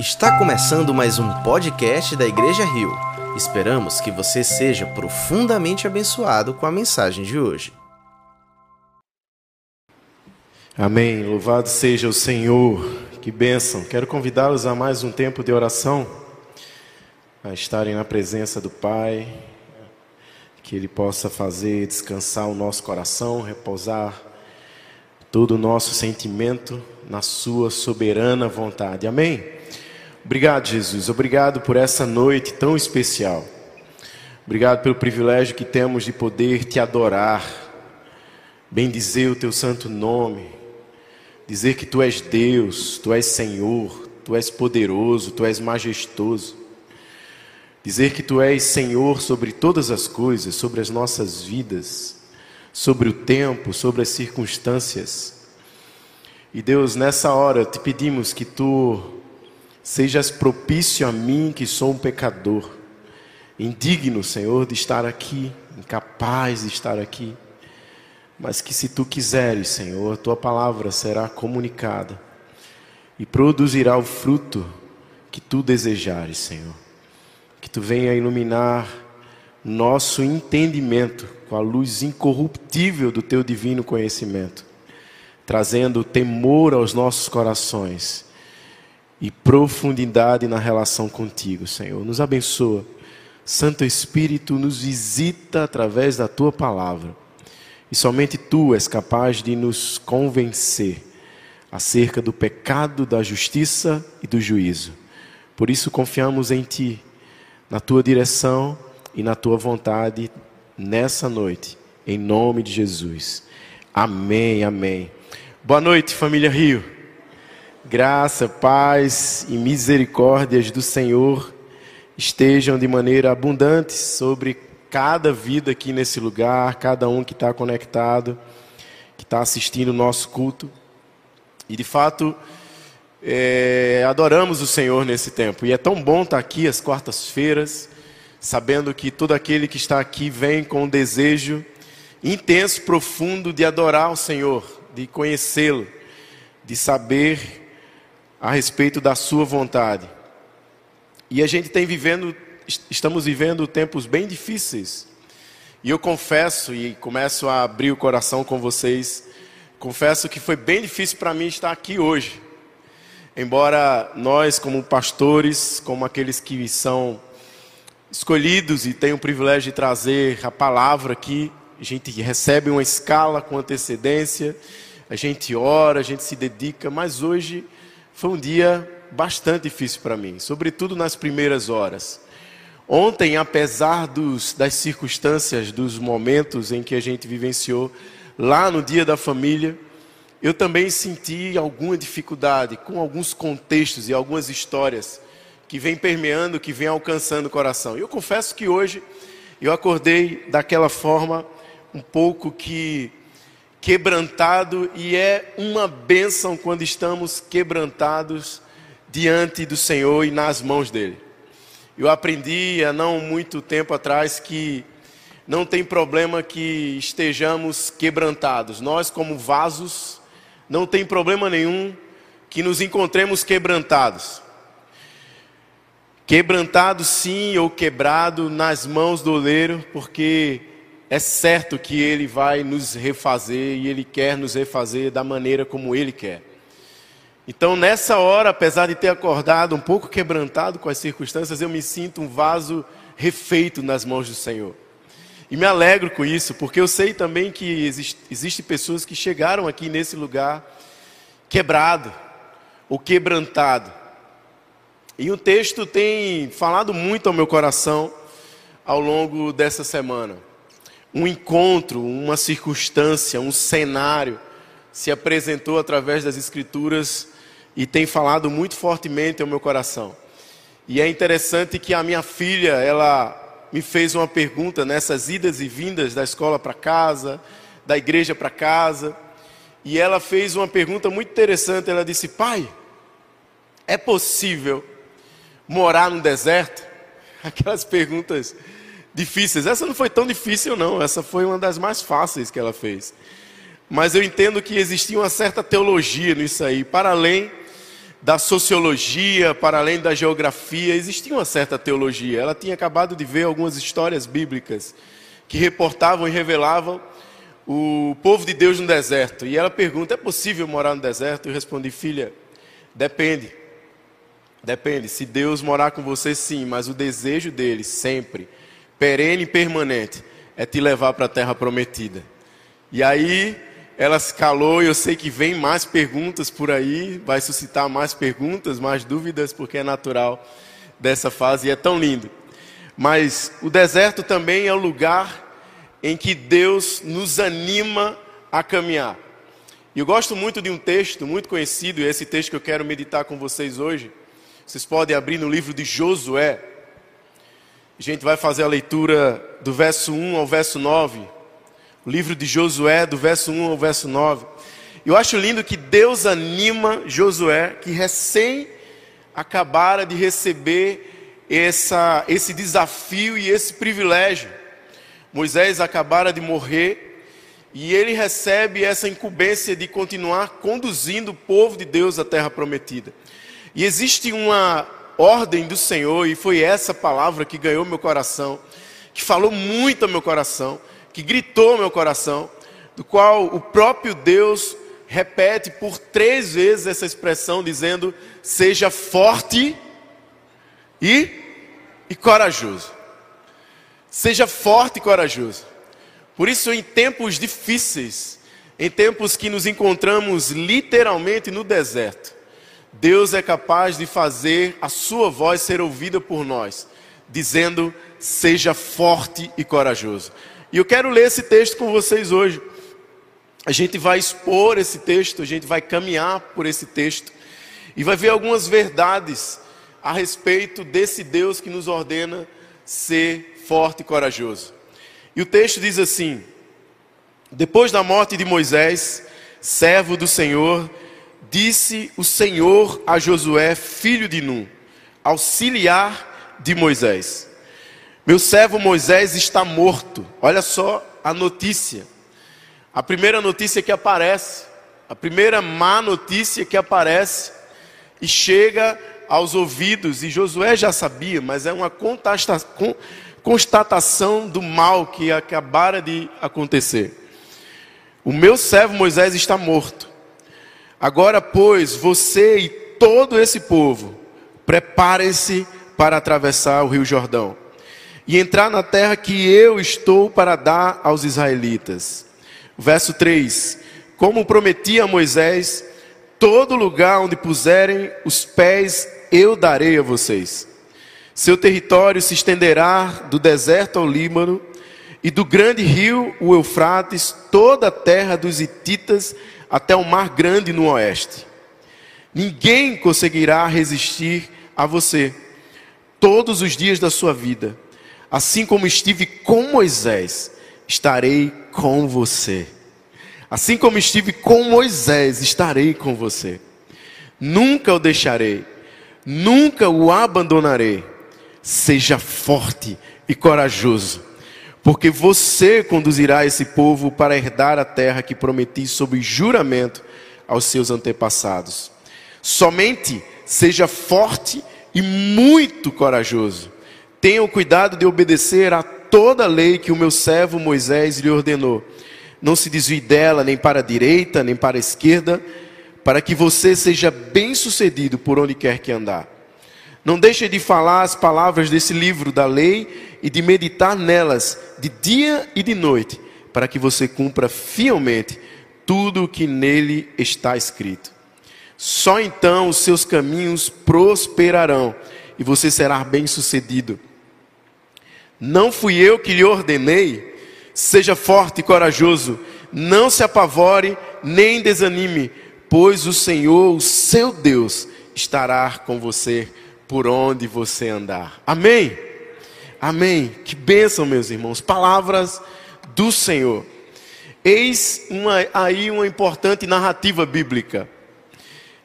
Está começando mais um podcast da Igreja Rio. Esperamos que você seja profundamente abençoado com a mensagem de hoje. Amém. Louvado seja o Senhor. Que bênção. Quero convidá-los a mais um tempo de oração, a estarem na presença do Pai, que Ele possa fazer descansar o nosso coração, repousar todo o nosso sentimento na Sua soberana vontade. Amém. Obrigado, Jesus. Obrigado por essa noite tão especial. Obrigado pelo privilégio que temos de poder te adorar, bendizer o teu santo nome, dizer que tu és Deus, tu és Senhor, tu és poderoso, tu és majestoso. Dizer que tu és Senhor sobre todas as coisas, sobre as nossas vidas, sobre o tempo, sobre as circunstâncias. E Deus, nessa hora te pedimos que tu Sejas propício a mim, que sou um pecador, indigno, Senhor, de estar aqui, incapaz de estar aqui. Mas que se tu quiseres, Senhor, tua palavra será comunicada e produzirá o fruto que tu desejares, Senhor. Que tu venha iluminar nosso entendimento com a luz incorruptível do teu divino conhecimento, trazendo temor aos nossos corações e profundidade na relação contigo, Senhor. Nos abençoa. Santo Espírito nos visita através da tua palavra. E somente tu és capaz de nos convencer acerca do pecado, da justiça e do juízo. Por isso confiamos em ti, na tua direção e na tua vontade nessa noite, em nome de Jesus. Amém, amém. Boa noite, família Rio. Graça, paz e misericórdias do Senhor estejam de maneira abundante sobre cada vida aqui nesse lugar, cada um que está conectado, que está assistindo o nosso culto. E de fato, é, adoramos o Senhor nesse tempo. E é tão bom estar aqui às quartas-feiras, sabendo que todo aquele que está aqui vem com um desejo intenso, profundo de adorar o Senhor, de conhecê-lo, de saber a respeito da sua vontade. E a gente tem vivendo, estamos vivendo tempos bem difíceis. E eu confesso e começo a abrir o coração com vocês, confesso que foi bem difícil para mim estar aqui hoje. Embora nós, como pastores, como aqueles que são escolhidos e têm o privilégio de trazer a palavra aqui, a gente recebe uma escala com antecedência, a gente ora, a gente se dedica, mas hoje foi um dia bastante difícil para mim, sobretudo nas primeiras horas. Ontem, apesar dos, das circunstâncias, dos momentos em que a gente vivenciou lá no dia da família, eu também senti alguma dificuldade com alguns contextos e algumas histórias que vêm permeando, que vêm alcançando o coração. E eu confesso que hoje eu acordei daquela forma um pouco que quebrantado e é uma bênção quando estamos quebrantados diante do Senhor e nas mãos dele. Eu aprendi há não muito tempo atrás que não tem problema que estejamos quebrantados. Nós, como vasos, não tem problema nenhum que nos encontremos quebrantados. Quebrantado sim ou quebrado nas mãos do oleiro, porque é certo que Ele vai nos refazer e Ele quer nos refazer da maneira como Ele quer. Então, nessa hora, apesar de ter acordado um pouco quebrantado com as circunstâncias, eu me sinto um vaso refeito nas mãos do Senhor. E me alegro com isso, porque eu sei também que existem existe pessoas que chegaram aqui nesse lugar quebrado ou quebrantado. E o texto tem falado muito ao meu coração ao longo dessa semana um encontro, uma circunstância, um cenário se apresentou através das Escrituras e tem falado muito fortemente ao meu coração. E é interessante que a minha filha, ela me fez uma pergunta nessas idas e vindas da escola para casa, da igreja para casa, e ela fez uma pergunta muito interessante. Ela disse: Pai, é possível morar no deserto? Aquelas perguntas difíceis. Essa não foi tão difícil, não. Essa foi uma das mais fáceis que ela fez. Mas eu entendo que existia uma certa teologia nisso aí, para além da sociologia, para além da geografia, existia uma certa teologia. Ela tinha acabado de ver algumas histórias bíblicas que reportavam e revelavam o povo de Deus no deserto. E ela pergunta: é possível morar no deserto? Eu respondi: filha, depende. Depende. Se Deus morar com você, sim, mas o desejo dele, sempre, perene e permanente, é te levar para a terra prometida. E aí ela se calou e eu sei que vem mais perguntas por aí, vai suscitar mais perguntas, mais dúvidas, porque é natural dessa fase e é tão lindo. Mas o deserto também é o lugar em que Deus nos anima a caminhar. E eu gosto muito de um texto muito conhecido, e esse texto que eu quero meditar com vocês hoje. Vocês podem abrir no livro de Josué. A gente vai fazer a leitura do verso 1 ao verso 9 o livro de Josué, do verso 1 ao verso 9. Eu acho lindo que Deus anima Josué, que recém acabara de receber essa, esse desafio e esse privilégio. Moisés acabara de morrer e ele recebe essa incumbência de continuar conduzindo o povo de Deus à terra prometida. E existe uma ordem do Senhor, e foi essa palavra que ganhou meu coração, que falou muito ao meu coração que gritou meu coração, do qual o próprio Deus repete por três vezes essa expressão, dizendo: seja forte e, e corajoso. Seja forte e corajoso. Por isso, em tempos difíceis, em tempos que nos encontramos literalmente no deserto, Deus é capaz de fazer a sua voz ser ouvida por nós, dizendo: seja forte e corajoso. E eu quero ler esse texto com vocês hoje. A gente vai expor esse texto, a gente vai caminhar por esse texto e vai ver algumas verdades a respeito desse Deus que nos ordena ser forte e corajoso. E o texto diz assim: Depois da morte de Moisés, servo do Senhor, disse o Senhor a Josué, filho de Num, auxiliar de Moisés: meu servo Moisés está morto. Olha só a notícia. A primeira notícia que aparece, a primeira má notícia que aparece e chega aos ouvidos, e Josué já sabia, mas é uma constatação do mal que acabara de acontecer. O meu servo Moisés está morto. Agora, pois, você e todo esse povo, preparem-se para atravessar o rio Jordão e entrar na terra que eu estou para dar aos israelitas. Verso 3: Como prometi a Moisés, todo lugar onde puserem os pés eu darei a vocês. Seu território se estenderá do deserto ao Líbano e do grande rio, o Eufrates, toda a terra dos Hititas até o mar grande no oeste. Ninguém conseguirá resistir a você todos os dias da sua vida. Assim como estive com Moisés, estarei com você. Assim como estive com Moisés, estarei com você. Nunca o deixarei, nunca o abandonarei. Seja forte e corajoso, porque você conduzirá esse povo para herdar a terra que prometi sob juramento aos seus antepassados. Somente seja forte e muito corajoso Tenham cuidado de obedecer a toda a lei que o meu servo Moisés lhe ordenou. Não se desvie dela nem para a direita, nem para a esquerda, para que você seja bem-sucedido por onde quer que andar. Não deixe de falar as palavras desse livro da lei e de meditar nelas de dia e de noite, para que você cumpra fielmente tudo o que nele está escrito. Só então os seus caminhos prosperarão e você será bem-sucedido. Não fui eu que lhe ordenei. Seja forte e corajoso. Não se apavore nem desanime, pois o Senhor, o seu Deus, estará com você por onde você andar. Amém? Amém. Que bênção, meus irmãos. Palavras do Senhor. Eis uma, aí uma importante narrativa bíblica.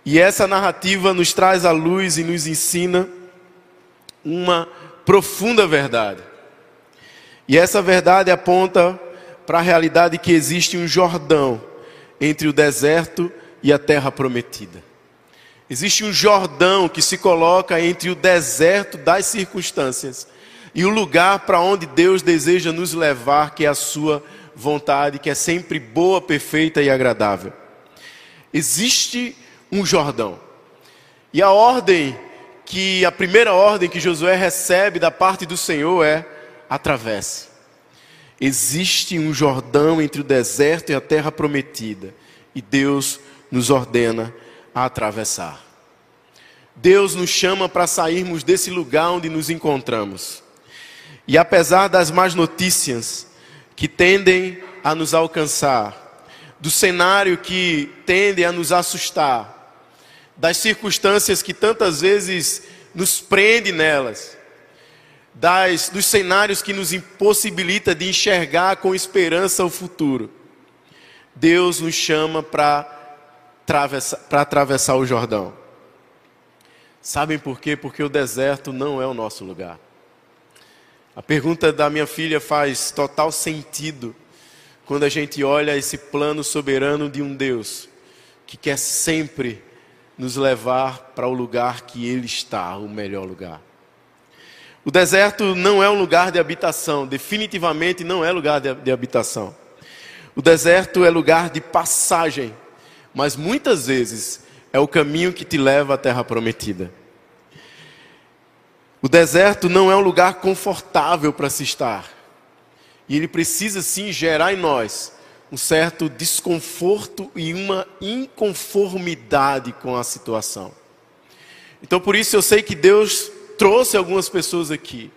E essa narrativa nos traz à luz e nos ensina uma profunda verdade. E essa verdade aponta para a realidade que existe um Jordão entre o deserto e a terra prometida. Existe um Jordão que se coloca entre o deserto das circunstâncias e o lugar para onde Deus deseja nos levar, que é a sua vontade, que é sempre boa, perfeita e agradável. Existe um Jordão. E a ordem que a primeira ordem que Josué recebe da parte do Senhor é: atravesse. Existe um Jordão entre o deserto e a terra prometida, e Deus nos ordena a atravessar. Deus nos chama para sairmos desse lugar onde nos encontramos. E apesar das más notícias que tendem a nos alcançar, do cenário que tende a nos assustar, das circunstâncias que tantas vezes nos prende nelas, das, dos cenários que nos impossibilita de enxergar com esperança o futuro. Deus nos chama para atravessar, atravessar o Jordão. Sabem por quê? Porque o deserto não é o nosso lugar. A pergunta da minha filha faz total sentido quando a gente olha esse plano soberano de um Deus que quer sempre nos levar para o lugar que Ele está, o melhor lugar. O deserto não é um lugar de habitação, definitivamente não é lugar de, de habitação. O deserto é lugar de passagem, mas muitas vezes é o caminho que te leva à terra prometida. O deserto não é um lugar confortável para se estar. E ele precisa sim gerar em nós um certo desconforto e uma inconformidade com a situação. Então por isso eu sei que Deus trouxe algumas pessoas aqui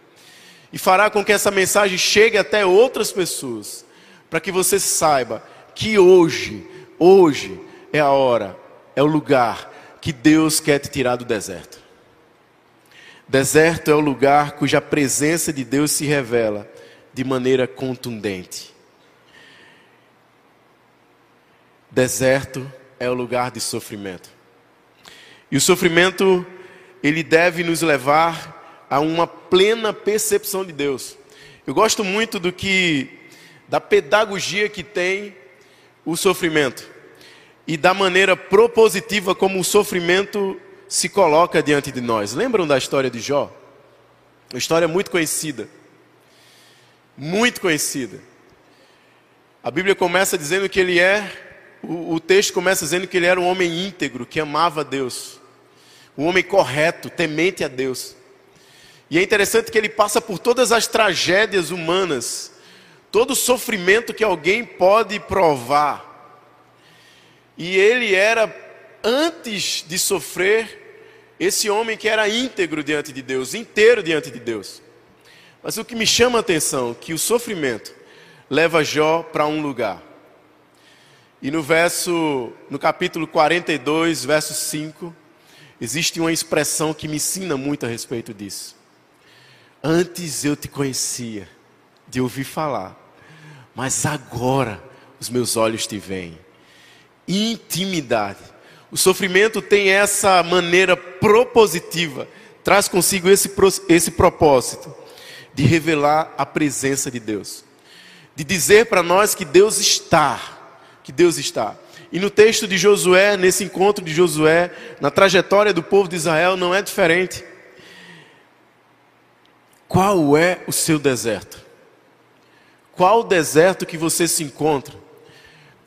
e fará com que essa mensagem chegue até outras pessoas, para que você saiba que hoje, hoje é a hora, é o lugar que Deus quer te tirar do deserto. Deserto é o lugar cuja presença de Deus se revela de maneira contundente. Deserto é o lugar de sofrimento. E o sofrimento, ele deve nos levar a uma plena percepção de Deus. Eu gosto muito do que da pedagogia que tem o sofrimento e da maneira propositiva como o sofrimento se coloca diante de nós. Lembram da história de Jó? Uma história muito conhecida muito conhecida. A Bíblia começa dizendo que ele é, o, o, texto começa dizendo que ele era um homem íntegro, que amava a Deus, um homem correto, temente a Deus. E é interessante que ele passa por todas as tragédias humanas, todo o sofrimento que alguém pode provar. E ele era, antes de sofrer, esse homem que era íntegro diante de Deus, inteiro diante de Deus. Mas o que me chama a atenção é que o sofrimento leva Jó para um lugar. E no verso, no capítulo 42, verso 5, existe uma expressão que me ensina muito a respeito disso. Antes eu te conhecia, de ouvir falar, mas agora os meus olhos te veem. Intimidade. O sofrimento tem essa maneira propositiva, traz consigo esse, esse propósito de revelar a presença de Deus, de dizer para nós que Deus está, que Deus está. E no texto de Josué, nesse encontro de Josué, na trajetória do povo de Israel, não é diferente. Qual é o seu deserto? Qual o deserto que você se encontra?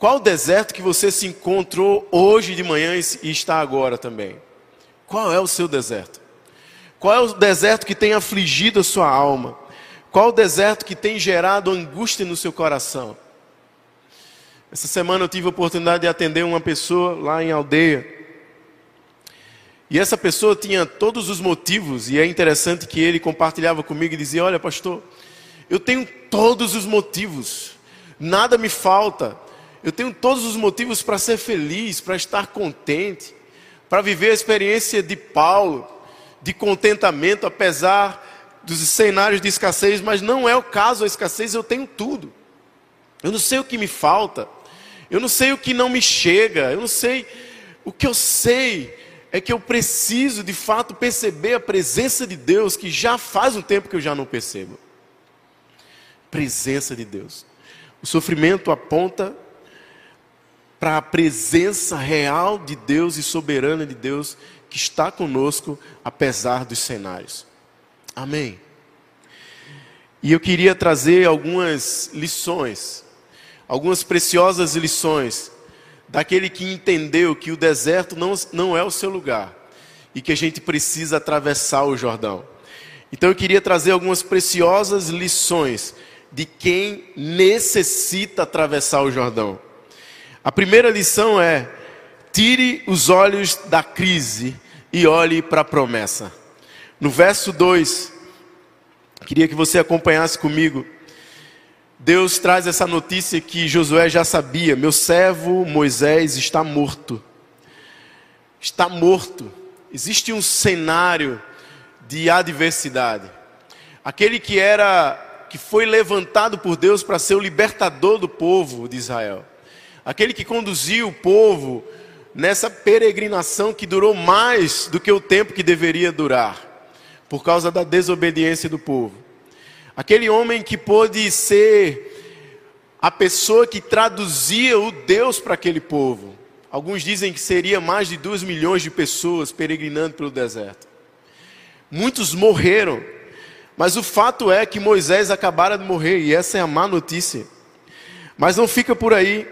Qual o deserto que você se encontrou hoje de manhã e está agora também? Qual é o seu deserto? Qual é o deserto que tem afligido a sua alma? Qual o deserto que tem gerado angústia no seu coração? Essa semana eu tive a oportunidade de atender uma pessoa lá em aldeia. E essa pessoa tinha todos os motivos, e é interessante que ele compartilhava comigo e dizia: Olha, pastor, eu tenho todos os motivos, nada me falta, eu tenho todos os motivos para ser feliz, para estar contente, para viver a experiência de Paulo, de contentamento, apesar dos cenários de escassez, mas não é o caso a escassez, eu tenho tudo. Eu não sei o que me falta, eu não sei o que não me chega, eu não sei. O que eu sei é que eu preciso de fato perceber a presença de Deus, que já faz um tempo que eu já não percebo. Presença de Deus. O sofrimento aponta para a presença real de Deus e soberana de Deus que está conosco apesar dos cenários. Amém. E eu queria trazer algumas lições, algumas preciosas lições daquele que entendeu que o deserto não, não é o seu lugar e que a gente precisa atravessar o Jordão. Então eu queria trazer algumas preciosas lições de quem necessita atravessar o Jordão. A primeira lição é: tire os olhos da crise e olhe para a promessa. No verso 2, queria que você acompanhasse comigo. Deus traz essa notícia que Josué já sabia: meu servo Moisés está morto. Está morto. Existe um cenário de adversidade. Aquele que era que foi levantado por Deus para ser o libertador do povo de Israel aquele que conduziu o povo nessa peregrinação que durou mais do que o tempo que deveria durar, por causa da desobediência do povo. Aquele homem que pôde ser a pessoa que traduzia o Deus para aquele povo. Alguns dizem que seria mais de duas milhões de pessoas peregrinando pelo deserto. Muitos morreram, mas o fato é que Moisés acabara de morrer, e essa é a má notícia. Mas não fica por aí.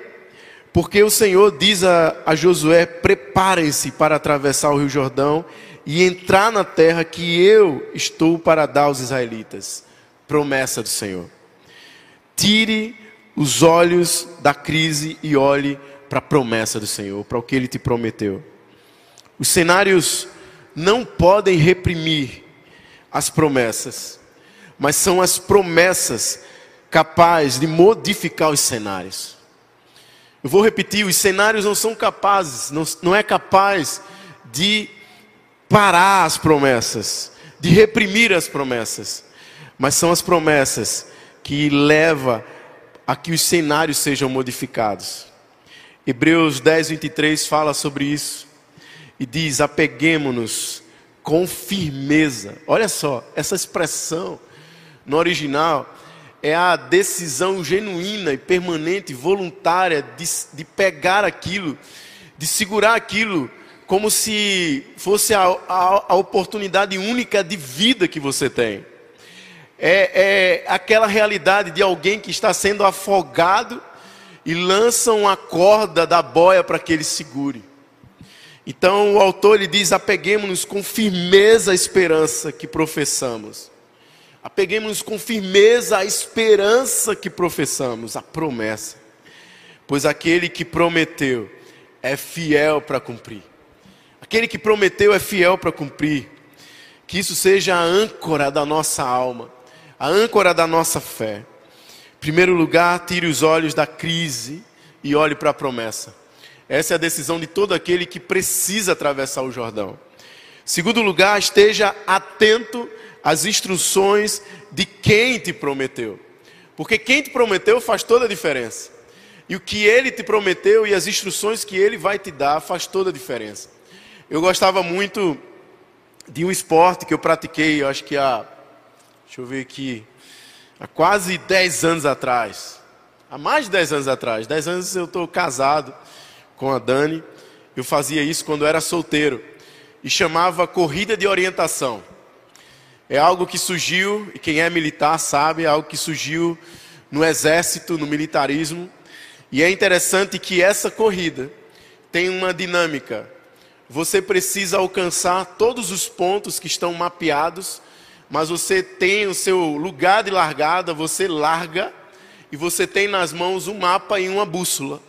Porque o Senhor diz a, a Josué: preparem-se para atravessar o Rio Jordão e entrar na terra que eu estou para dar aos israelitas. Promessa do Senhor. Tire os olhos da crise e olhe para a promessa do Senhor, para o que Ele te prometeu. Os cenários não podem reprimir as promessas, mas são as promessas capazes de modificar os cenários. Eu vou repetir: os cenários não são capazes, não, não é capaz de parar as promessas, de reprimir as promessas, mas são as promessas que levam a que os cenários sejam modificados. Hebreus 10, 23 fala sobre isso e diz: apeguemos-nos com firmeza. Olha só, essa expressão no original é a decisão genuína e permanente, voluntária, de, de pegar aquilo, de segurar aquilo, como se fosse a, a, a oportunidade única de vida que você tem. É, é aquela realidade de alguém que está sendo afogado e lança uma corda da boia para que ele segure. Então o autor ele diz: apeguemos-nos com firmeza à esperança que professamos. Apeguemos-nos com firmeza à esperança que professamos, a promessa. Pois aquele que prometeu é fiel para cumprir. Aquele que prometeu é fiel para cumprir. Que isso seja a âncora da nossa alma, a âncora da nossa fé. Em primeiro lugar, tire os olhos da crise e olhe para a promessa. Essa é a decisão de todo aquele que precisa atravessar o Jordão. Segundo lugar, esteja atento as instruções de quem te prometeu. Porque quem te prometeu faz toda a diferença. E o que ele te prometeu e as instruções que ele vai te dar faz toda a diferença. Eu gostava muito de um esporte que eu pratiquei, eu acho que há, deixa eu ver aqui, há quase 10 anos atrás. Há mais de 10 anos atrás. 10 anos eu estou casado com a Dani. Eu fazia isso quando eu era solteiro. E chamava corrida de orientação. É algo que surgiu, e quem é militar sabe, é algo que surgiu no exército, no militarismo. E é interessante que essa corrida tem uma dinâmica. Você precisa alcançar todos os pontos que estão mapeados, mas você tem o seu lugar de largada, você larga e você tem nas mãos um mapa e uma bússola.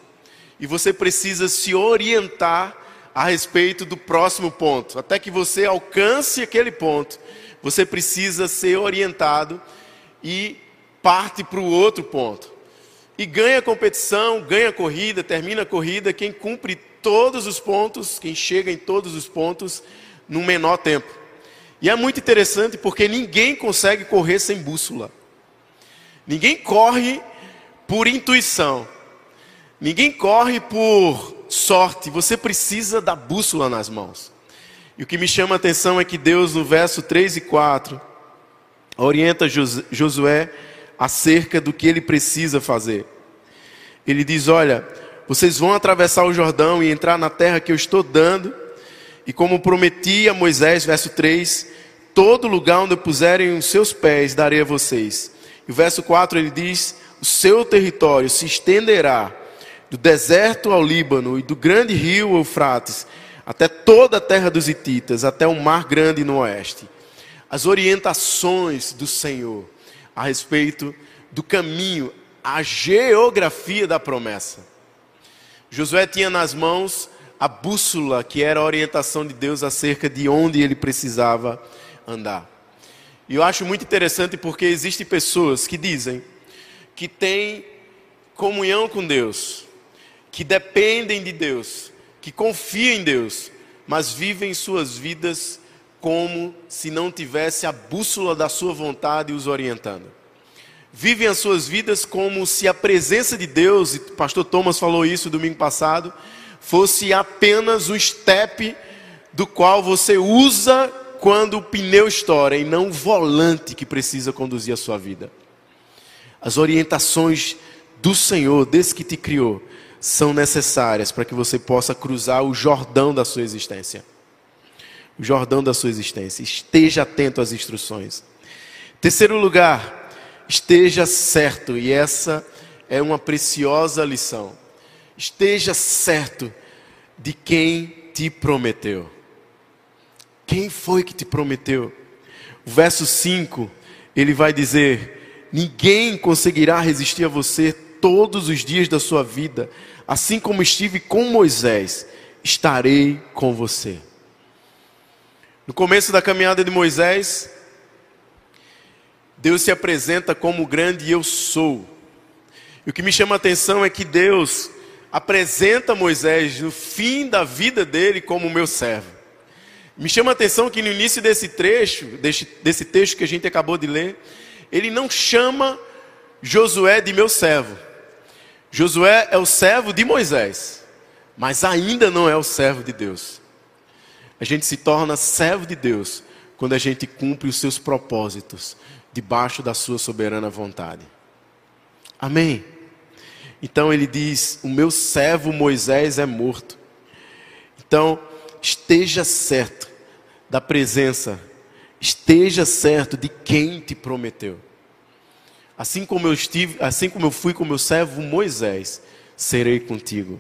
E você precisa se orientar a respeito do próximo ponto, até que você alcance aquele ponto você precisa ser orientado e parte para o outro ponto. E ganha a competição, ganha a corrida, termina a corrida quem cumpre todos os pontos, quem chega em todos os pontos no menor tempo. E é muito interessante porque ninguém consegue correr sem bússola. Ninguém corre por intuição. Ninguém corre por sorte. Você precisa da bússola nas mãos. E o que me chama a atenção é que Deus, no verso 3 e 4, orienta Josué acerca do que ele precisa fazer. Ele diz: Olha, Vocês vão atravessar o Jordão e entrar na terra que eu estou dando, e como prometi a Moisés, verso 3, todo lugar onde puserem os seus pés darei a vocês. E o verso 4 ele diz: O seu território se estenderá do deserto ao Líbano e do grande rio Eufrates até toda a terra dos Hititas, até o mar grande no oeste. As orientações do Senhor a respeito do caminho, a geografia da promessa. Josué tinha nas mãos a bússola, que era a orientação de Deus acerca de onde ele precisava andar. E eu acho muito interessante porque existem pessoas que dizem que têm comunhão com Deus, que dependem de Deus, que confiam em Deus, mas vivem suas vidas como se não tivesse a bússola da sua vontade os orientando. Vivem as suas vidas como se a presença de Deus, e o pastor Thomas falou isso domingo passado, fosse apenas um step do qual você usa quando o pneu estoura e não o volante que precisa conduzir a sua vida. As orientações do Senhor, desse que te criou, são necessárias para que você possa cruzar o Jordão da sua existência. O Jordão da sua existência. Esteja atento às instruções. Terceiro lugar, esteja certo, e essa é uma preciosa lição. Esteja certo de quem te prometeu. Quem foi que te prometeu? O verso 5, ele vai dizer: Ninguém conseguirá resistir a você todos os dias da sua vida assim como estive com Moisés, estarei com você. No começo da caminhada de Moisés, Deus se apresenta como o grande eu sou. E o que me chama a atenção é que Deus apresenta Moisés no fim da vida dele como meu servo. Me chama a atenção que no início desse trecho, desse, desse texto que a gente acabou de ler, ele não chama Josué de meu servo. Josué é o servo de Moisés, mas ainda não é o servo de Deus. A gente se torna servo de Deus quando a gente cumpre os seus propósitos debaixo da sua soberana vontade. Amém. Então ele diz: O meu servo Moisés é morto. Então, esteja certo da presença, esteja certo de quem te prometeu. Assim como eu estive, assim como eu fui com meu servo Moisés, serei contigo.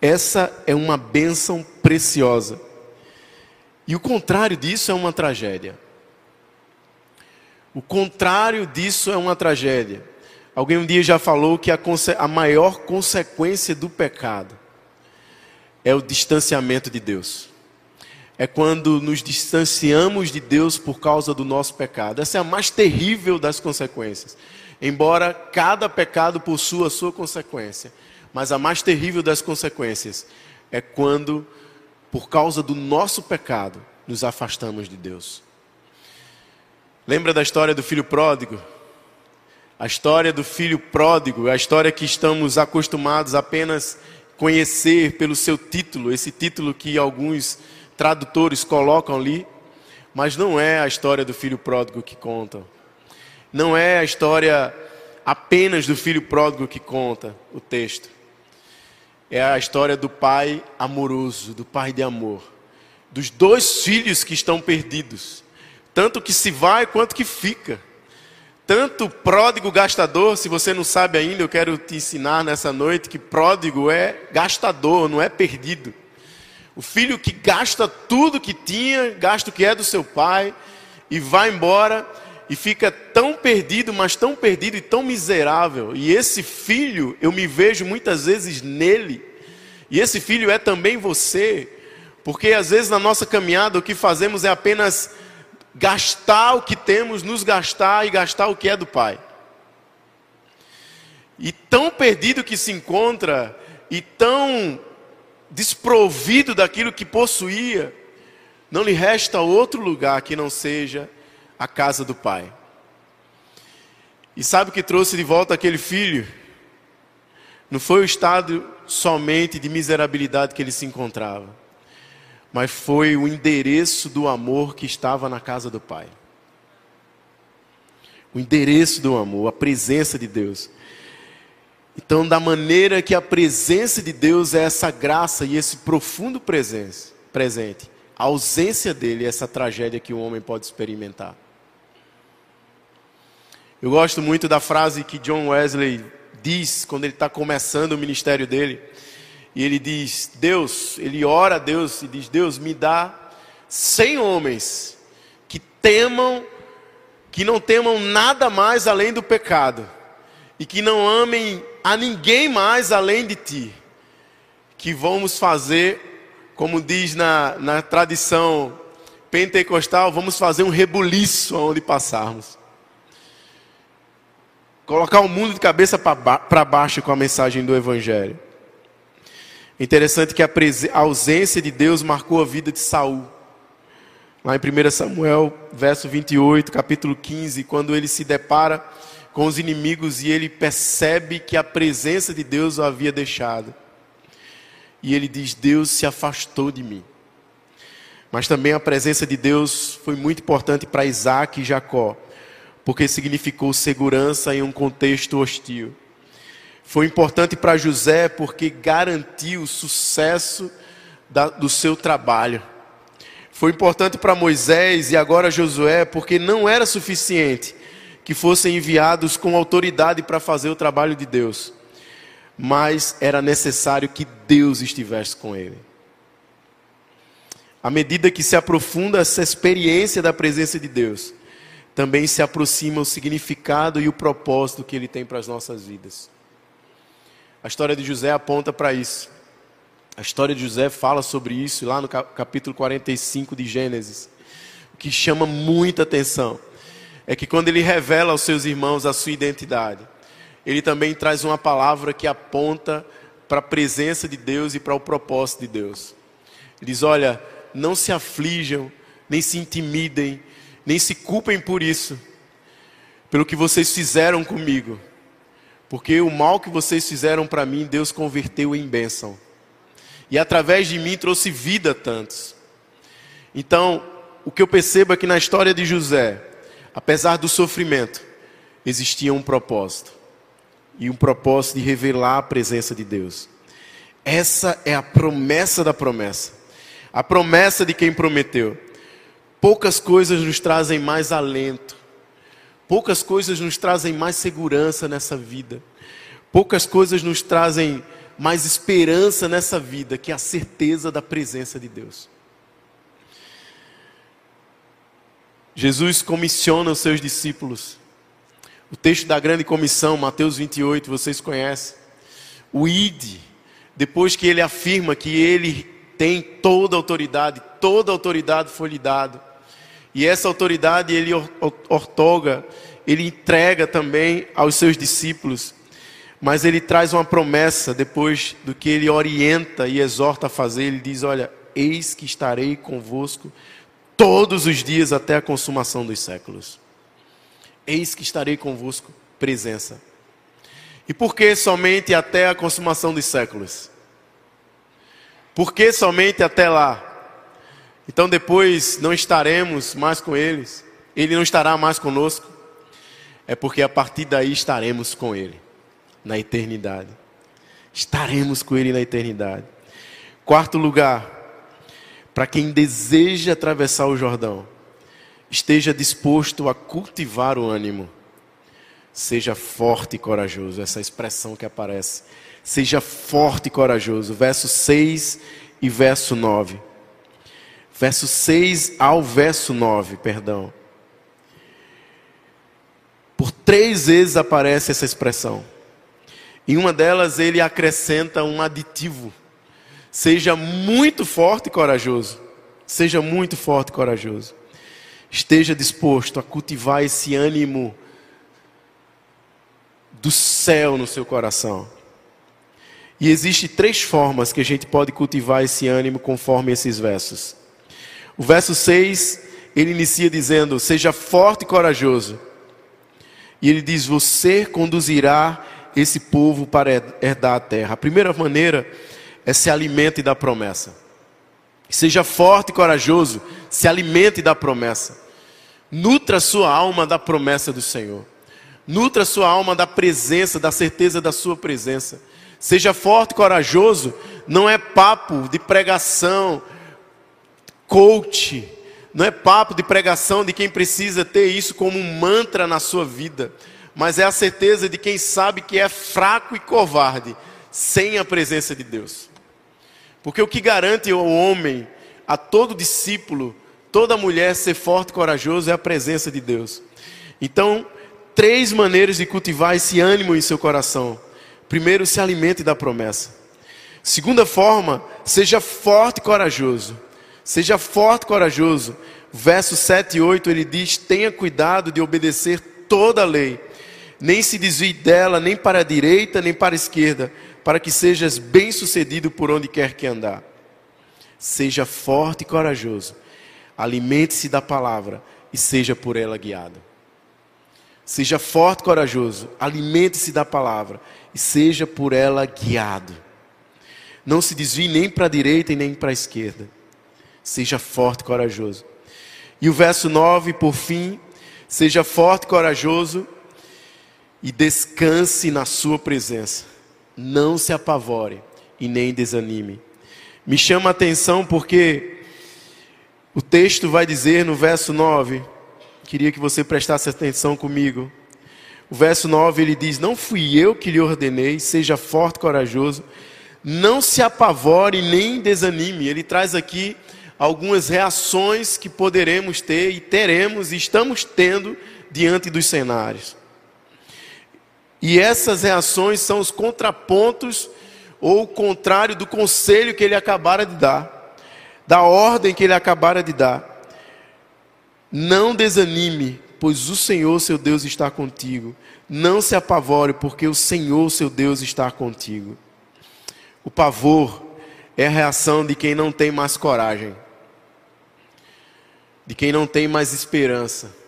Essa é uma bênção preciosa. E o contrário disso é uma tragédia. O contrário disso é uma tragédia. Alguém um dia já falou que a, a maior consequência do pecado é o distanciamento de Deus é quando nos distanciamos de Deus por causa do nosso pecado. Essa é a mais terrível das consequências. Embora cada pecado possua a sua consequência, mas a mais terrível das consequências é quando, por causa do nosso pecado, nos afastamos de Deus. Lembra da história do filho pródigo? A história do filho pródigo, a história que estamos acostumados apenas conhecer pelo seu título, esse título que alguns tradutores colocam ali, mas não é a história do filho pródigo que conta. Não é a história apenas do filho pródigo que conta o texto. É a história do pai amoroso, do pai de amor, dos dois filhos que estão perdidos, tanto que se vai quanto que fica. Tanto pródigo gastador, se você não sabe ainda, eu quero te ensinar nessa noite que pródigo é gastador, não é perdido. O filho que gasta tudo que tinha, gasta o que é do seu pai e vai embora e fica tão perdido, mas tão perdido e tão miserável. E esse filho, eu me vejo muitas vezes nele. E esse filho é também você, porque às vezes na nossa caminhada o que fazemos é apenas gastar o que temos, nos gastar e gastar o que é do pai. E tão perdido que se encontra, e tão desprovido daquilo que possuía, não lhe resta outro lugar que não seja a casa do pai. E sabe o que trouxe de volta aquele filho? Não foi o estado somente de miserabilidade que ele se encontrava, mas foi o endereço do amor que estava na casa do pai. O endereço do amor, a presença de Deus. Então, da maneira que a presença de Deus é essa graça e esse profundo presente, a ausência dele é essa tragédia que o homem pode experimentar. Eu gosto muito da frase que John Wesley diz quando ele está começando o ministério dele. E ele diz: Deus, ele ora a Deus e diz: Deus, me dá cem homens que temam, que não temam nada mais além do pecado e que não amem a ninguém mais além de ti, que vamos fazer, como diz na, na tradição pentecostal, vamos fazer um rebuliço onde passarmos. Colocar o mundo de cabeça para baixo com a mensagem do Evangelho. Interessante que a, a ausência de Deus marcou a vida de Saul. Lá em 1 Samuel, verso 28, capítulo 15, quando ele se depara com os inimigos e ele percebe que a presença de Deus o havia deixado. E ele diz: Deus se afastou de mim. Mas também a presença de Deus foi muito importante para Isaac e Jacó, porque significou segurança em um contexto hostil. Foi importante para José porque garantiu o sucesso da, do seu trabalho. Foi importante para Moisés e agora Josué porque não era suficiente que fossem enviados com autoridade para fazer o trabalho de Deus, mas era necessário que Deus estivesse com ele. À medida que se aprofunda essa experiência da presença de Deus, também se aproxima o significado e o propósito que ele tem para as nossas vidas. A história de José aponta para isso. A história de José fala sobre isso lá no capítulo 45 de Gênesis, o que chama muita atenção é que quando ele revela aos seus irmãos a sua identidade, ele também traz uma palavra que aponta para a presença de Deus e para o propósito de Deus. Ele diz: Olha, não se aflijam, nem se intimidem, nem se culpem por isso, pelo que vocês fizeram comigo, porque o mal que vocês fizeram para mim, Deus converteu em bênção, e através de mim trouxe vida a tantos. Então, o que eu percebo é que na história de José, apesar do sofrimento, existia um propósito. E um propósito de revelar a presença de Deus. Essa é a promessa da promessa. A promessa de quem prometeu. Poucas coisas nos trazem mais alento. Poucas coisas nos trazem mais segurança nessa vida. Poucas coisas nos trazem mais esperança nessa vida que a certeza da presença de Deus. Jesus comissiona os seus discípulos. O texto da grande comissão, Mateus 28, vocês conhecem. O id, depois que ele afirma que ele tem toda a autoridade, toda a autoridade foi lhe dado. E essa autoridade ele ortoga, ele entrega também aos seus discípulos. Mas ele traz uma promessa depois do que ele orienta e exorta a fazer. Ele diz: Olha, eis que estarei convosco todos os dias até a consumação dos séculos. Eis que estarei convosco, presença. E por que somente até a consumação dos séculos? Por que somente até lá? Então depois não estaremos mais com eles, ele não estará mais conosco. É porque a partir daí estaremos com ele na eternidade. Estaremos com ele na eternidade. Quarto lugar, para quem deseja atravessar o Jordão, esteja disposto a cultivar o ânimo. Seja forte e corajoso, essa expressão que aparece. Seja forte e corajoso. Verso 6 e verso 9. Verso 6 ao verso 9, perdão. Por três vezes aparece essa expressão. Em uma delas ele acrescenta um aditivo Seja muito forte e corajoso. Seja muito forte e corajoso. Esteja disposto a cultivar esse ânimo do céu no seu coração. E existe três formas que a gente pode cultivar esse ânimo conforme esses versos. O verso 6, ele inicia dizendo: "Seja forte e corajoso". E ele diz: "Você conduzirá esse povo para herdar a terra". A primeira maneira é se alimente da promessa. Seja forte e corajoso, se alimente da promessa. Nutra sua alma da promessa do Senhor. Nutra sua alma da presença, da certeza da sua presença. Seja forte e corajoso, não é papo de pregação, coach, não é papo de pregação de quem precisa ter isso como um mantra na sua vida, mas é a certeza de quem sabe que é fraco e covarde sem a presença de Deus. Porque o que garante ao homem, a todo discípulo, toda mulher ser forte e corajoso é a presença de Deus. Então, três maneiras de cultivar esse ânimo em seu coração. Primeiro, se alimente da promessa. Segunda forma, seja forte e corajoso. Seja forte e corajoso. Verso 7 e 8 ele diz: Tenha cuidado de obedecer toda a lei, nem se desvie dela, nem para a direita, nem para a esquerda, para que sejas bem-sucedido por onde quer que andar. Seja forte e corajoso. Alimente-se da palavra e seja por ela guiado. Seja forte e corajoso, alimente-se da palavra e seja por ela guiado. Não se desvie nem para a direita e nem para a esquerda. Seja forte e corajoso. E o verso 9, por fim, seja forte e corajoso e descanse na sua presença. Não se apavore e nem desanime. Me chama a atenção porque o texto vai dizer no verso 9, Queria que você prestasse atenção comigo. O verso 9 ele diz: Não fui eu que lhe ordenei, seja forte e corajoso, não se apavore nem desanime. Ele traz aqui algumas reações que poderemos ter e teremos e estamos tendo diante dos cenários. E essas reações são os contrapontos ou o contrário do conselho que ele acabara de dar, da ordem que ele acabara de dar. Não desanime, pois o Senhor, seu Deus, está contigo. Não se apavore, porque o Senhor, seu Deus, está contigo. O pavor é a reação de quem não tem mais coragem, de quem não tem mais esperança.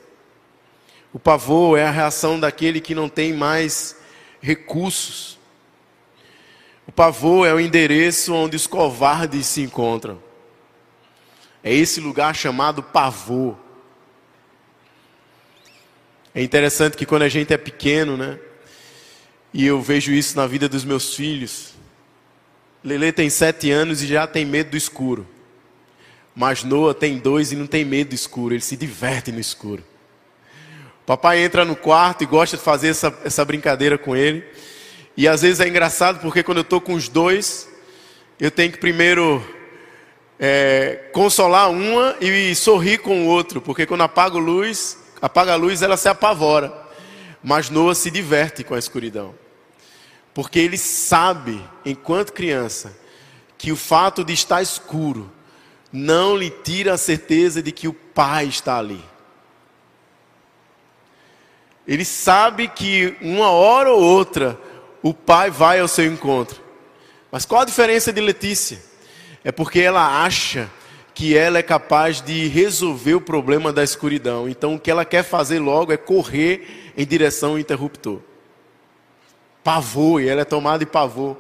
O pavor é a reação daquele que não tem mais recursos. O pavor é o endereço onde os covardes se encontram. É esse lugar chamado pavor. É interessante que quando a gente é pequeno, né? E eu vejo isso na vida dos meus filhos. Lele tem sete anos e já tem medo do escuro. Mas Noah tem dois e não tem medo do escuro. Ele se diverte no escuro. Papai entra no quarto e gosta de fazer essa, essa brincadeira com ele. E às vezes é engraçado porque quando eu estou com os dois, eu tenho que primeiro é, consolar uma e sorrir com o outro. Porque quando apago luz, apaga a luz, ela se apavora. Mas Noah se diverte com a escuridão. Porque ele sabe, enquanto criança, que o fato de estar escuro não lhe tira a certeza de que o pai está ali. Ele sabe que uma hora ou outra o pai vai ao seu encontro. Mas qual a diferença de Letícia? É porque ela acha que ela é capaz de resolver o problema da escuridão. Então, o que ela quer fazer logo é correr em direção ao interruptor. Pavor, e ela é tomada de pavor.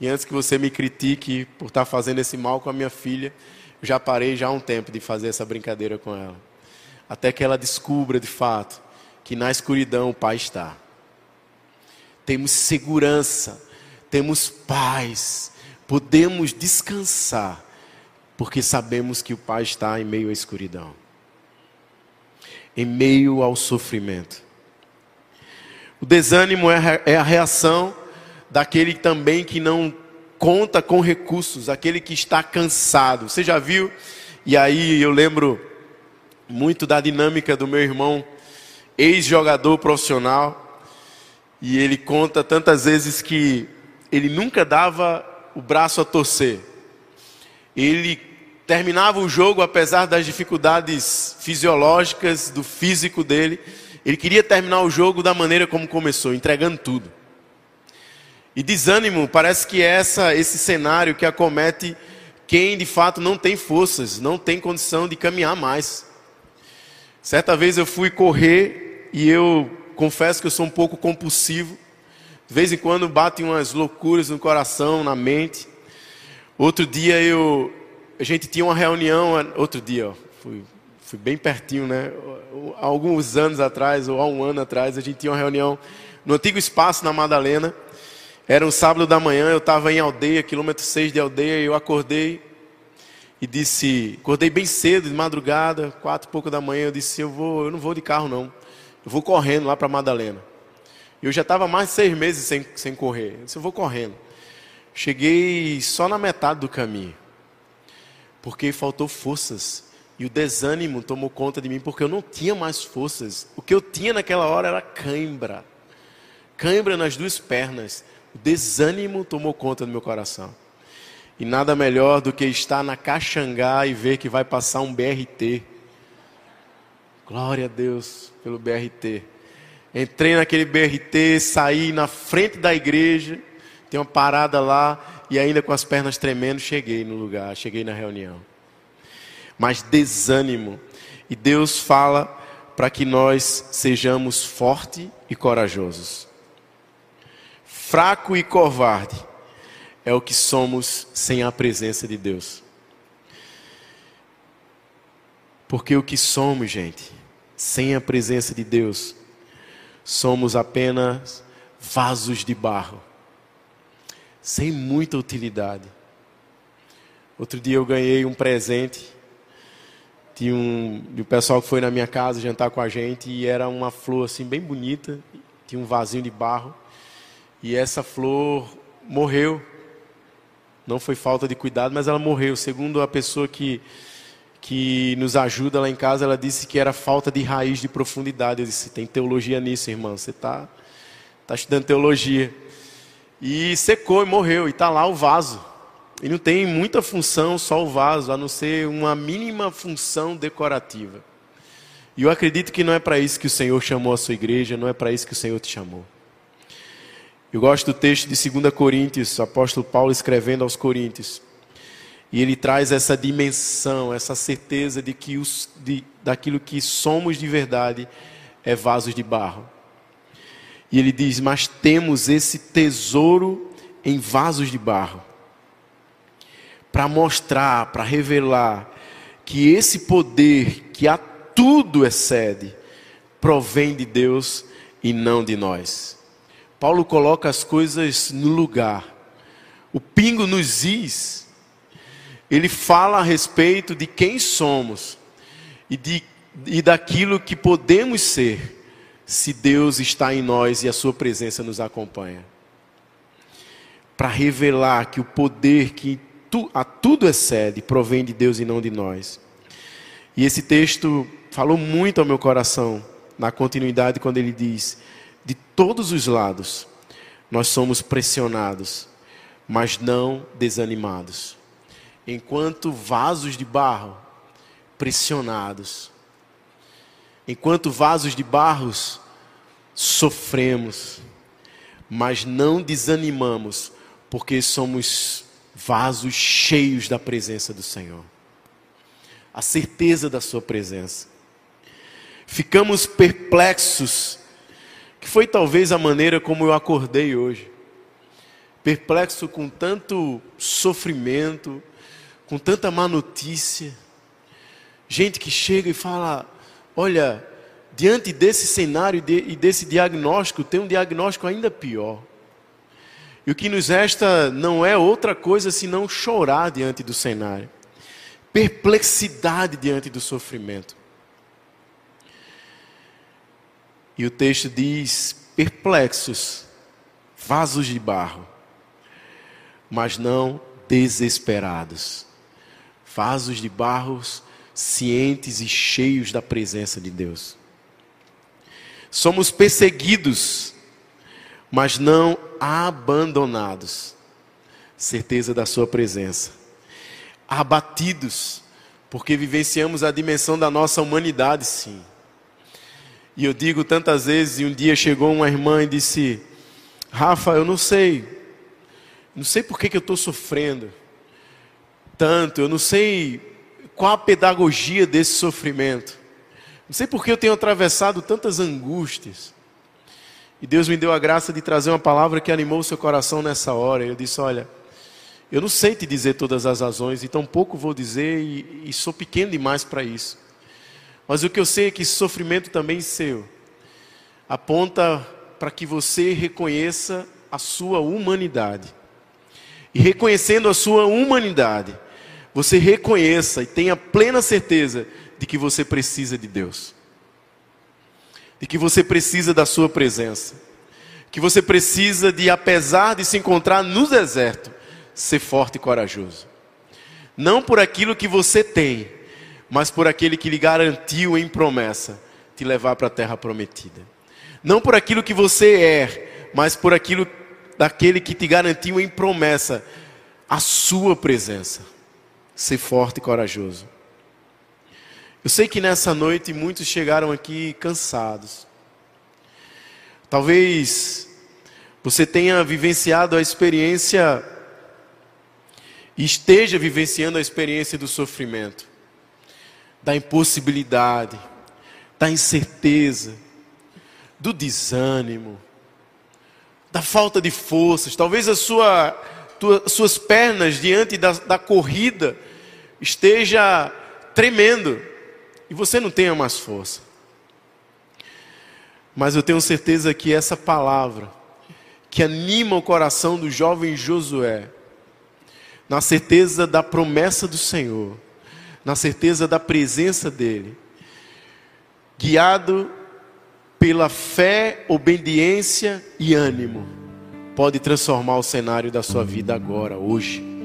E antes que você me critique por estar fazendo esse mal com a minha filha, eu já parei já há um tempo de fazer essa brincadeira com ela. Até que ela descubra de fato que na escuridão o Pai está. Temos segurança, temos paz, podemos descansar porque sabemos que o Pai está em meio à escuridão, em meio ao sofrimento. O desânimo é, é a reação daquele também que não conta com recursos, aquele que está cansado. Você já viu? E aí eu lembro muito da dinâmica do meu irmão, ex-jogador profissional, e ele conta tantas vezes que ele nunca dava o braço a torcer ele terminava o jogo, apesar das dificuldades fisiológicas, do físico dele, ele queria terminar o jogo da maneira como começou, entregando tudo. E desânimo parece que é essa, esse cenário que acomete quem de fato não tem forças, não tem condição de caminhar mais. Certa vez eu fui correr e eu confesso que eu sou um pouco compulsivo. De vez em quando batem umas loucuras no coração, na mente. Outro dia eu, a gente tinha uma reunião, outro dia, ó, fui Fui bem pertinho, né? Alguns anos atrás, ou há um ano atrás, a gente tinha uma reunião no antigo espaço na Madalena. Era um sábado da manhã, eu estava em aldeia, quilômetro 6 de aldeia, e eu acordei e disse, acordei bem cedo, de madrugada, quatro e pouco da manhã, eu disse, eu vou, eu não vou de carro não, eu vou correndo lá para Madalena. Eu já estava mais de seis meses sem, sem correr, eu disse, eu vou correndo. Cheguei só na metade do caminho, porque faltou forças, e o desânimo tomou conta de mim, porque eu não tinha mais forças, o que eu tinha naquela hora era cãibra, cãibra nas duas pernas, o desânimo tomou conta do meu coração. E nada melhor do que estar na Caxangá e ver que vai passar um BRT. Glória a Deus pelo BRT. Entrei naquele BRT, saí na frente da igreja, tem uma parada lá e ainda com as pernas tremendo cheguei no lugar, cheguei na reunião. Mas desânimo. E Deus fala para que nós sejamos fortes e corajosos. Fraco e covarde é o que somos sem a presença de Deus. Porque o que somos, gente, sem a presença de Deus, somos apenas vasos de barro, sem muita utilidade. Outro dia eu ganhei um presente de um, de um pessoal que foi na minha casa jantar com a gente e era uma flor assim bem bonita, tinha um vasinho de barro e essa flor morreu não foi falta de cuidado, mas ela morreu. Segundo a pessoa que, que nos ajuda lá em casa, ela disse que era falta de raiz de profundidade. Eu disse: tem teologia nisso, irmão. Você está tá estudando teologia. E secou e morreu, e está lá o vaso. E não tem muita função só o vaso, a não ser uma mínima função decorativa. E eu acredito que não é para isso que o Senhor chamou a sua igreja, não é para isso que o Senhor te chamou. Eu gosto do texto de 2 Coríntios, apóstolo Paulo escrevendo aos Coríntios. E ele traz essa dimensão, essa certeza de que os, de, daquilo que somos de verdade é vasos de barro. E ele diz: Mas temos esse tesouro em vasos de barro para mostrar, para revelar que esse poder que a tudo excede provém de Deus e não de nós. Paulo coloca as coisas no lugar. O pingo nos is. Ele fala a respeito de quem somos e, de, e daquilo que podemos ser se Deus está em nós e a Sua presença nos acompanha. Para revelar que o poder que tu, a tudo excede provém de Deus e não de nós. E esse texto falou muito ao meu coração, na continuidade, quando ele diz: de todos os lados, nós somos pressionados, mas não desanimados. Enquanto vasos de barro pressionados, enquanto vasos de barros sofremos, mas não desanimamos, porque somos vasos cheios da presença do Senhor. A certeza da Sua presença. Ficamos perplexos que foi talvez a maneira como eu acordei hoje. Perplexo com tanto sofrimento, com tanta má notícia. Gente que chega e fala: Olha, diante desse cenário e desse diagnóstico, tem um diagnóstico ainda pior. E o que nos resta não é outra coisa senão chorar diante do cenário, perplexidade diante do sofrimento. E o texto diz: perplexos, vasos de barro, mas não desesperados. Vasos de barros cientes e cheios da presença de Deus. Somos perseguidos, mas não abandonados. Certeza da Sua presença. Abatidos, porque vivenciamos a dimensão da nossa humanidade, sim e eu digo tantas vezes, e um dia chegou uma irmã e disse: Rafa, eu não sei, não sei por que, que eu estou sofrendo tanto, eu não sei qual a pedagogia desse sofrimento, não sei por que eu tenho atravessado tantas angústias. E Deus me deu a graça de trazer uma palavra que animou o seu coração nessa hora. Eu disse: Olha, eu não sei te dizer todas as razões, e tampouco vou dizer, e, e sou pequeno demais para isso. Mas o que eu sei é que esse sofrimento também seu aponta para que você reconheça a sua humanidade. E reconhecendo a sua humanidade, você reconheça e tenha plena certeza de que você precisa de Deus. De que você precisa da sua presença. Que você precisa de, apesar de se encontrar no deserto, ser forte e corajoso. Não por aquilo que você tem, mas por aquele que lhe garantiu em promessa te levar para a terra prometida. Não por aquilo que você é, mas por aquilo daquele que te garantiu em promessa a sua presença. Ser forte e corajoso. Eu sei que nessa noite muitos chegaram aqui cansados. Talvez você tenha vivenciado a experiência e esteja vivenciando a experiência do sofrimento, da impossibilidade, da incerteza, do desânimo, da falta de forças. Talvez a sua, tua, suas pernas diante da, da corrida esteja tremendo e você não tenha mais força. Mas eu tenho certeza que essa palavra que anima o coração do jovem Josué na certeza da promessa do Senhor, na certeza da presença dEle, guiado pela fé, obediência e ânimo, pode transformar o cenário da sua vida agora, hoje.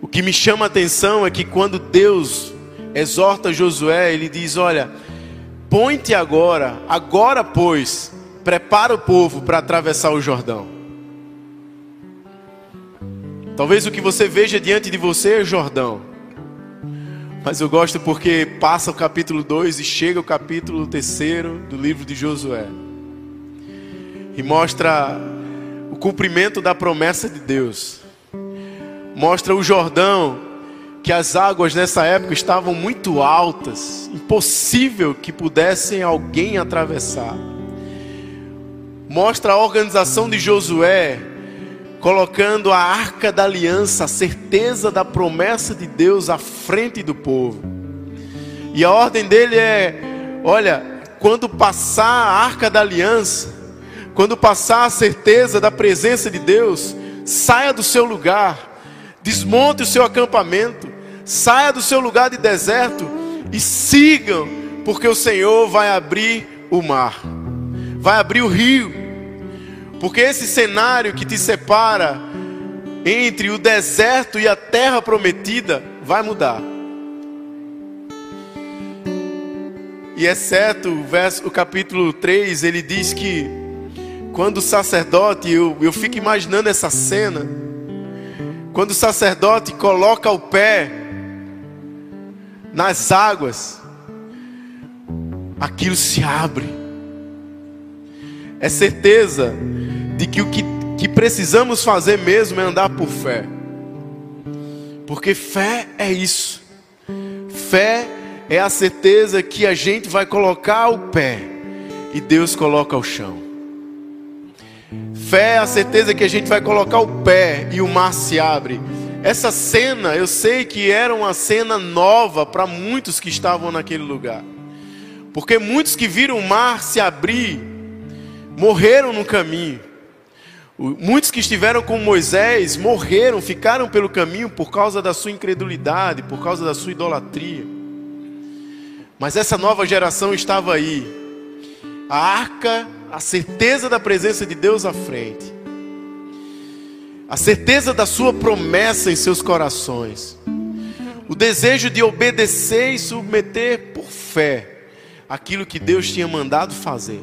O que me chama a atenção é que quando Deus exorta Josué, ele diz: Olha, põe-te agora, agora pois, prepara o povo para atravessar o Jordão. Talvez o que você veja diante de você é Jordão. Mas eu gosto porque passa o capítulo 2 e chega o capítulo 3 do livro de Josué. E mostra o cumprimento da promessa de Deus. Mostra o Jordão, que as águas nessa época estavam muito altas, impossível que pudessem alguém atravessar. Mostra a organização de Josué, colocando a arca da aliança, a certeza da promessa de Deus à frente do povo. E a ordem dele é: olha, quando passar a arca da aliança, quando passar a certeza da presença de Deus, saia do seu lugar, desmonte o seu acampamento, saia do seu lugar de deserto e sigam, porque o Senhor vai abrir o mar, vai abrir o rio porque esse cenário que te separa entre o deserto e a terra prometida vai mudar. E exceto o, verso, o capítulo 3, ele diz que quando o sacerdote, eu, eu fico imaginando essa cena, quando o sacerdote coloca o pé nas águas, aquilo se abre. É certeza de que o que, que precisamos fazer mesmo é andar por fé. Porque fé é isso. Fé é a certeza que a gente vai colocar o pé e Deus coloca o chão. Fé é a certeza que a gente vai colocar o pé e o mar se abre. Essa cena, eu sei que era uma cena nova para muitos que estavam naquele lugar. Porque muitos que viram o mar se abrir morreram no caminho. Muitos que estiveram com Moisés morreram, ficaram pelo caminho por causa da sua incredulidade, por causa da sua idolatria. Mas essa nova geração estava aí, a arca, a certeza da presença de Deus à frente, a certeza da sua promessa em seus corações, o desejo de obedecer e submeter por fé aquilo que Deus tinha mandado fazer.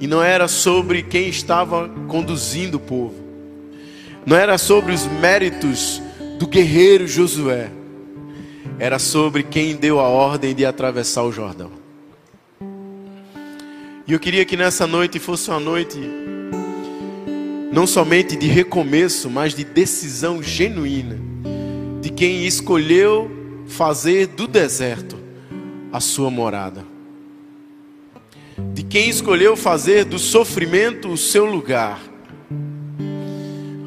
E não era sobre quem estava conduzindo o povo. Não era sobre os méritos do guerreiro Josué. Era sobre quem deu a ordem de atravessar o Jordão. E eu queria que nessa noite fosse uma noite não somente de recomeço, mas de decisão genuína de quem escolheu fazer do deserto a sua morada de quem escolheu fazer do sofrimento o seu lugar.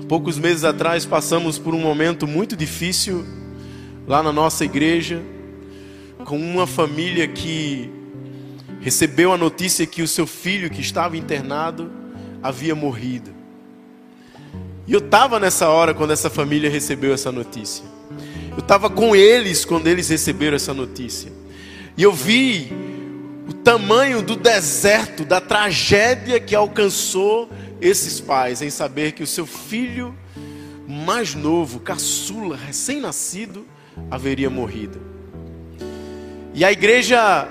Poucos meses atrás passamos por um momento muito difícil lá na nossa igreja, com uma família que recebeu a notícia que o seu filho, que estava internado, havia morrido. E eu estava nessa hora quando essa família recebeu essa notícia. Eu estava com eles quando eles receberam essa notícia. E eu vi o tamanho do deserto, da tragédia que alcançou esses pais em saber que o seu filho mais novo, caçula, recém-nascido, haveria morrido. E a igreja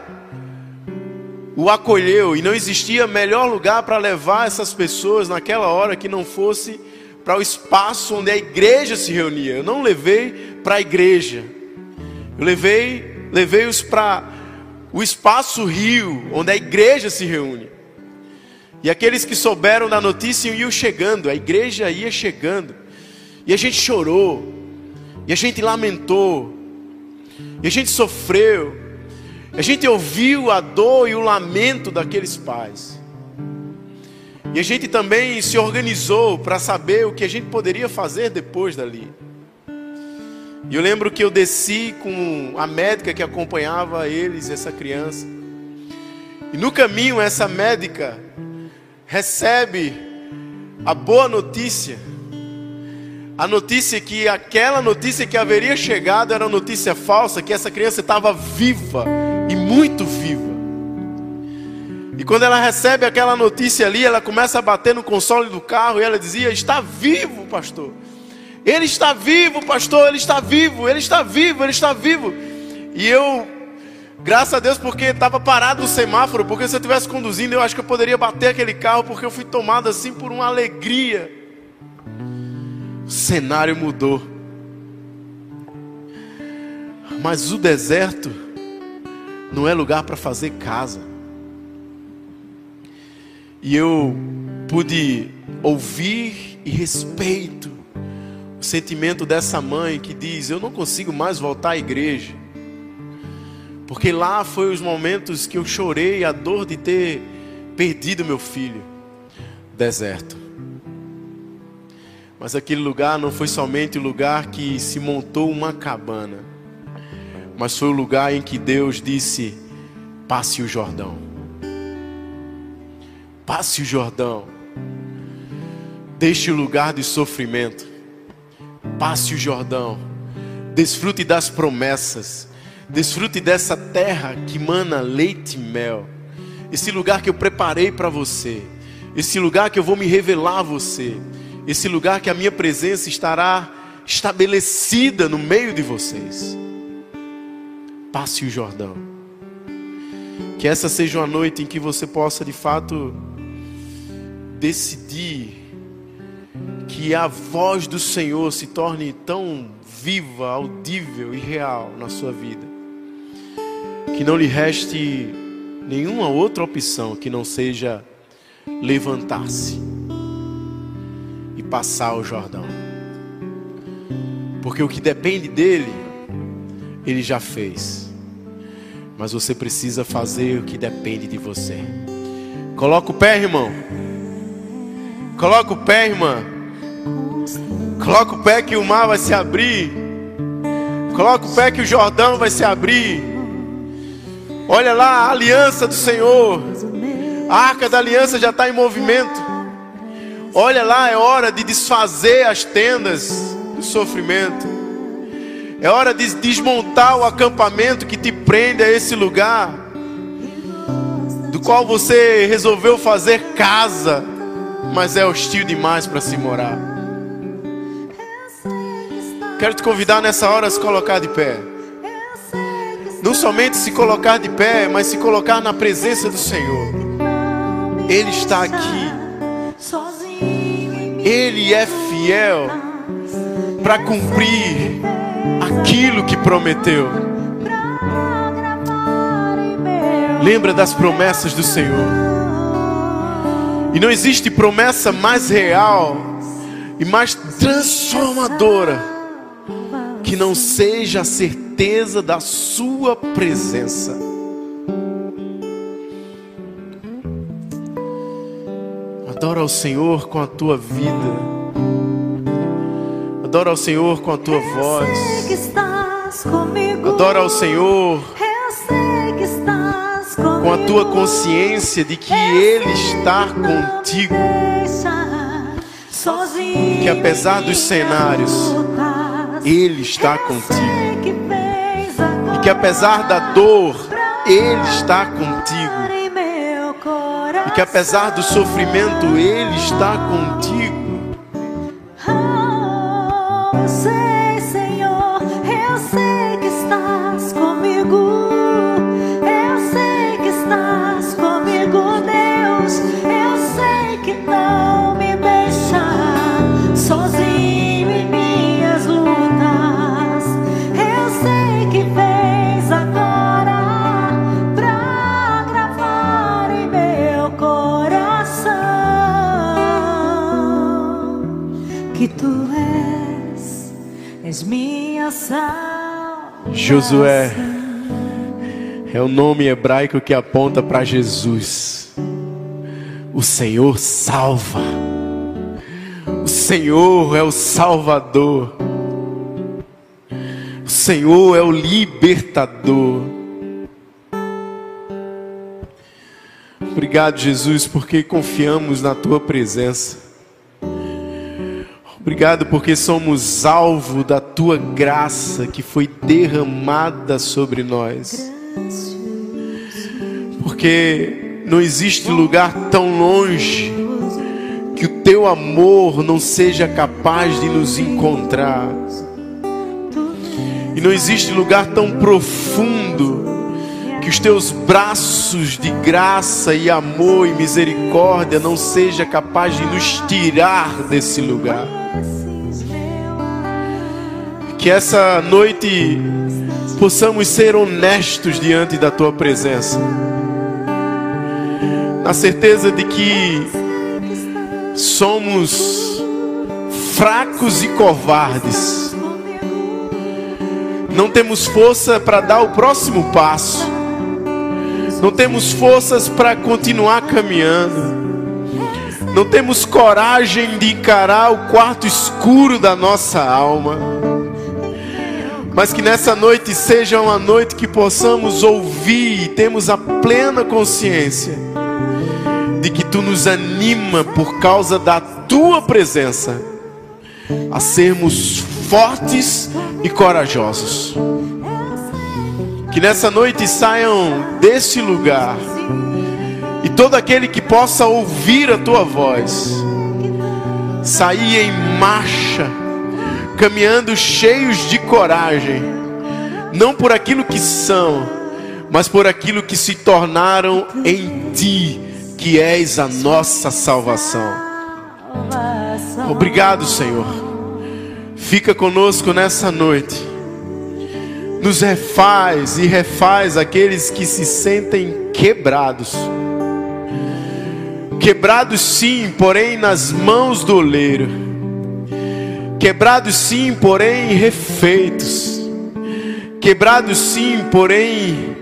o acolheu e não existia melhor lugar para levar essas pessoas naquela hora que não fosse para o espaço onde a igreja se reunia. Eu não levei para a igreja. Eu levei, levei-os para o espaço rio, onde a igreja se reúne. E aqueles que souberam da notícia iam chegando, a igreja ia chegando. E a gente chorou, e a gente lamentou, e a gente sofreu, a gente ouviu a dor e o lamento daqueles pais. E a gente também se organizou para saber o que a gente poderia fazer depois dali. E eu lembro que eu desci com a médica que acompanhava eles, essa criança. E no caminho, essa médica recebe a boa notícia. A notícia que aquela notícia que haveria chegado era notícia falsa, que essa criança estava viva muito viva. E quando ela recebe aquela notícia ali, ela começa a bater no console do carro e ela dizia: Está vivo, pastor. Ele está vivo, pastor, ele está vivo, ele está vivo, ele está vivo. E eu, graças a Deus, porque estava parado o semáforo, porque se eu estivesse conduzindo, eu acho que eu poderia bater aquele carro, porque eu fui tomado assim por uma alegria. O cenário mudou. Mas o deserto não é lugar para fazer casa. E eu pude ouvir e respeito o sentimento dessa mãe que diz: Eu não consigo mais voltar à igreja. Porque lá foi os momentos que eu chorei a dor de ter perdido meu filho. Deserto. Mas aquele lugar não foi somente o lugar que se montou uma cabana, mas foi o lugar em que Deus disse: passe o Jordão. Passe o Jordão. Deixe o lugar de sofrimento passe o Jordão, desfrute das promessas, desfrute dessa terra que mana leite e mel, esse lugar que eu preparei para você, esse lugar que eu vou me revelar a você, esse lugar que a minha presença estará estabelecida no meio de vocês. Passe o Jordão. Que essa seja uma noite em que você possa de fato decidir que a voz do Senhor se torne tão viva, audível e real na sua vida. Que não lhe reste nenhuma outra opção que não seja levantar-se e passar o Jordão. Porque o que depende dele, ele já fez. Mas você precisa fazer o que depende de você. Coloca o pé, irmão. Coloca o pé, irmã. Coloca o pé que o mar vai se abrir. Coloca o pé que o Jordão vai se abrir. Olha lá a aliança do Senhor. A arca da aliança já está em movimento. Olha lá, é hora de desfazer as tendas do sofrimento. É hora de desmontar o acampamento que te prende a esse lugar, do qual você resolveu fazer casa, mas é hostil demais para se morar. Quero te convidar nessa hora a se colocar de pé. Não somente se colocar de pé, mas se colocar na presença do Senhor. Ele está aqui. Ele é fiel para cumprir aquilo que prometeu. Lembra das promessas do Senhor. E não existe promessa mais real e mais transformadora que não seja a certeza da Sua presença. Adora ao Senhor com a tua vida. Adora ao Senhor com a tua voz. Adora ao Senhor com a tua consciência de que Ele está contigo. Que apesar dos cenários, Ele está contigo. E que apesar da dor, Ele está contigo. E que apesar do sofrimento, Ele está contigo você. Josué é o nome hebraico que aponta para Jesus. O Senhor salva. O Senhor é o Salvador. O Senhor é o libertador. Obrigado, Jesus, porque confiamos na tua presença. Obrigado porque somos alvo da tua graça que foi derramada sobre nós. Porque não existe lugar tão longe que o teu amor não seja capaz de nos encontrar. E não existe lugar tão profundo que os teus braços de graça e amor e misericórdia não seja capaz de nos tirar desse lugar. Que essa noite possamos ser honestos diante da tua presença. Na certeza de que somos fracos e covardes. Não temos força para dar o próximo passo. Não temos forças para continuar caminhando. Não temos coragem de encarar o quarto escuro da nossa alma mas que nessa noite seja uma noite que possamos ouvir e temos a plena consciência de que tu nos anima por causa da tua presença a sermos fortes e corajosos. Que nessa noite saiam desse lugar todo aquele que possa ouvir a tua voz sair em marcha caminhando cheios de coragem, não por aquilo que são, mas por aquilo que se tornaram em Ti, que és a nossa salvação. Obrigado, Senhor. Fica conosco nessa noite. Nos refaz e refaz aqueles que se sentem quebrados. Quebrados sim, porém nas mãos do oleiro Quebrados sim, porém refeitos. Quebrados sim, porém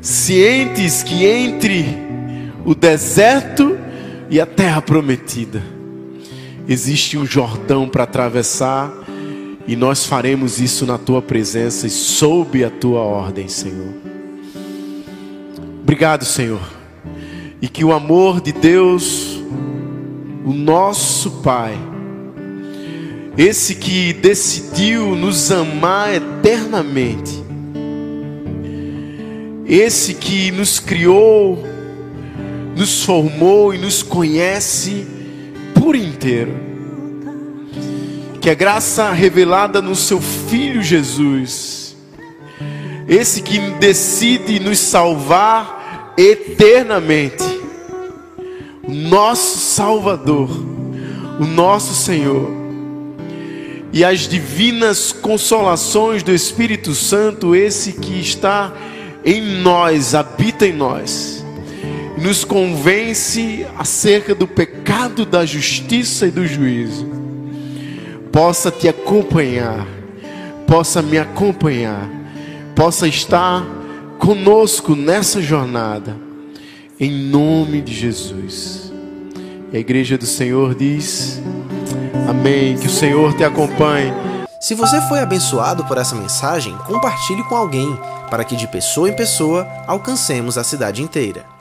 cientes que entre o deserto e a terra prometida existe um Jordão para atravessar e nós faremos isso na tua presença e sob a tua ordem, Senhor. Obrigado, Senhor. E que o amor de Deus, o nosso Pai, esse que decidiu nos amar eternamente, esse que nos criou, nos formou e nos conhece por inteiro. Que a graça revelada no seu Filho Jesus, esse que decide nos salvar eternamente, nosso Salvador, o nosso Senhor, e as divinas consolações do Espírito Santo, esse que está em nós, habita em nós, nos convence acerca do pecado, da justiça e do juízo, possa te acompanhar, possa me acompanhar, possa estar conosco nessa jornada, em nome de Jesus. E a igreja do Senhor diz. Amém. Que o Senhor te acompanhe. Se você foi abençoado por essa mensagem, compartilhe com alguém, para que de pessoa em pessoa alcancemos a cidade inteira.